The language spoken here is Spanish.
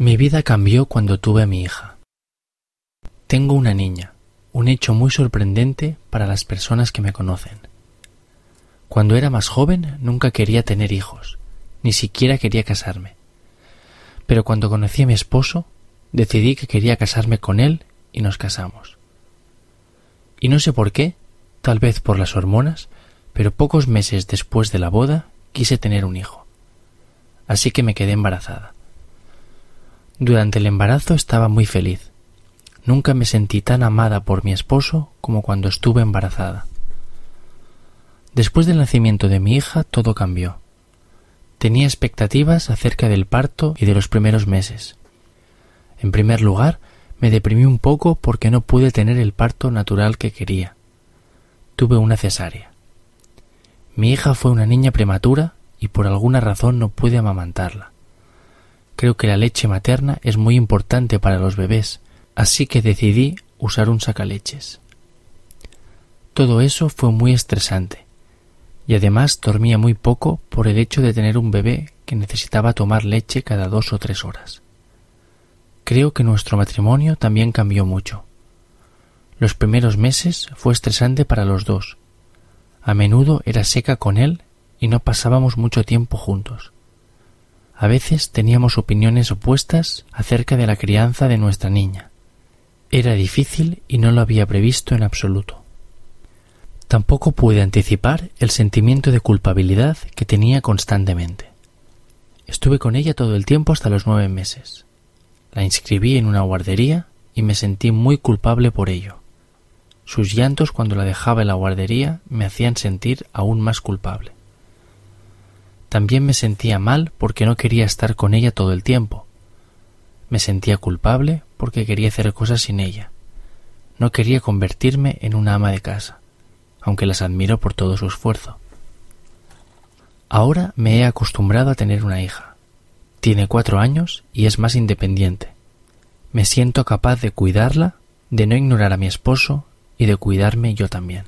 Mi vida cambió cuando tuve a mi hija. Tengo una niña, un hecho muy sorprendente para las personas que me conocen. Cuando era más joven nunca quería tener hijos, ni siquiera quería casarme. Pero cuando conocí a mi esposo, decidí que quería casarme con él y nos casamos. Y no sé por qué, tal vez por las hormonas, pero pocos meses después de la boda quise tener un hijo. Así que me quedé embarazada. Durante el embarazo estaba muy feliz. Nunca me sentí tan amada por mi esposo como cuando estuve embarazada. Después del nacimiento de mi hija todo cambió. Tenía expectativas acerca del parto y de los primeros meses. En primer lugar, me deprimí un poco porque no pude tener el parto natural que quería. Tuve una cesárea. Mi hija fue una niña prematura y por alguna razón no pude amamantarla. Creo que la leche materna es muy importante para los bebés, así que decidí usar un sacaleches. Todo eso fue muy estresante, y además dormía muy poco por el hecho de tener un bebé que necesitaba tomar leche cada dos o tres horas. Creo que nuestro matrimonio también cambió mucho. Los primeros meses fue estresante para los dos. A menudo era seca con él y no pasábamos mucho tiempo juntos. A veces teníamos opiniones opuestas acerca de la crianza de nuestra niña. Era difícil y no lo había previsto en absoluto. Tampoco pude anticipar el sentimiento de culpabilidad que tenía constantemente. Estuve con ella todo el tiempo hasta los nueve meses. La inscribí en una guardería y me sentí muy culpable por ello. Sus llantos cuando la dejaba en la guardería me hacían sentir aún más culpable. También me sentía mal porque no quería estar con ella todo el tiempo. Me sentía culpable porque quería hacer cosas sin ella. No quería convertirme en una ama de casa, aunque las admiro por todo su esfuerzo. Ahora me he acostumbrado a tener una hija. Tiene cuatro años y es más independiente. Me siento capaz de cuidarla, de no ignorar a mi esposo y de cuidarme yo también.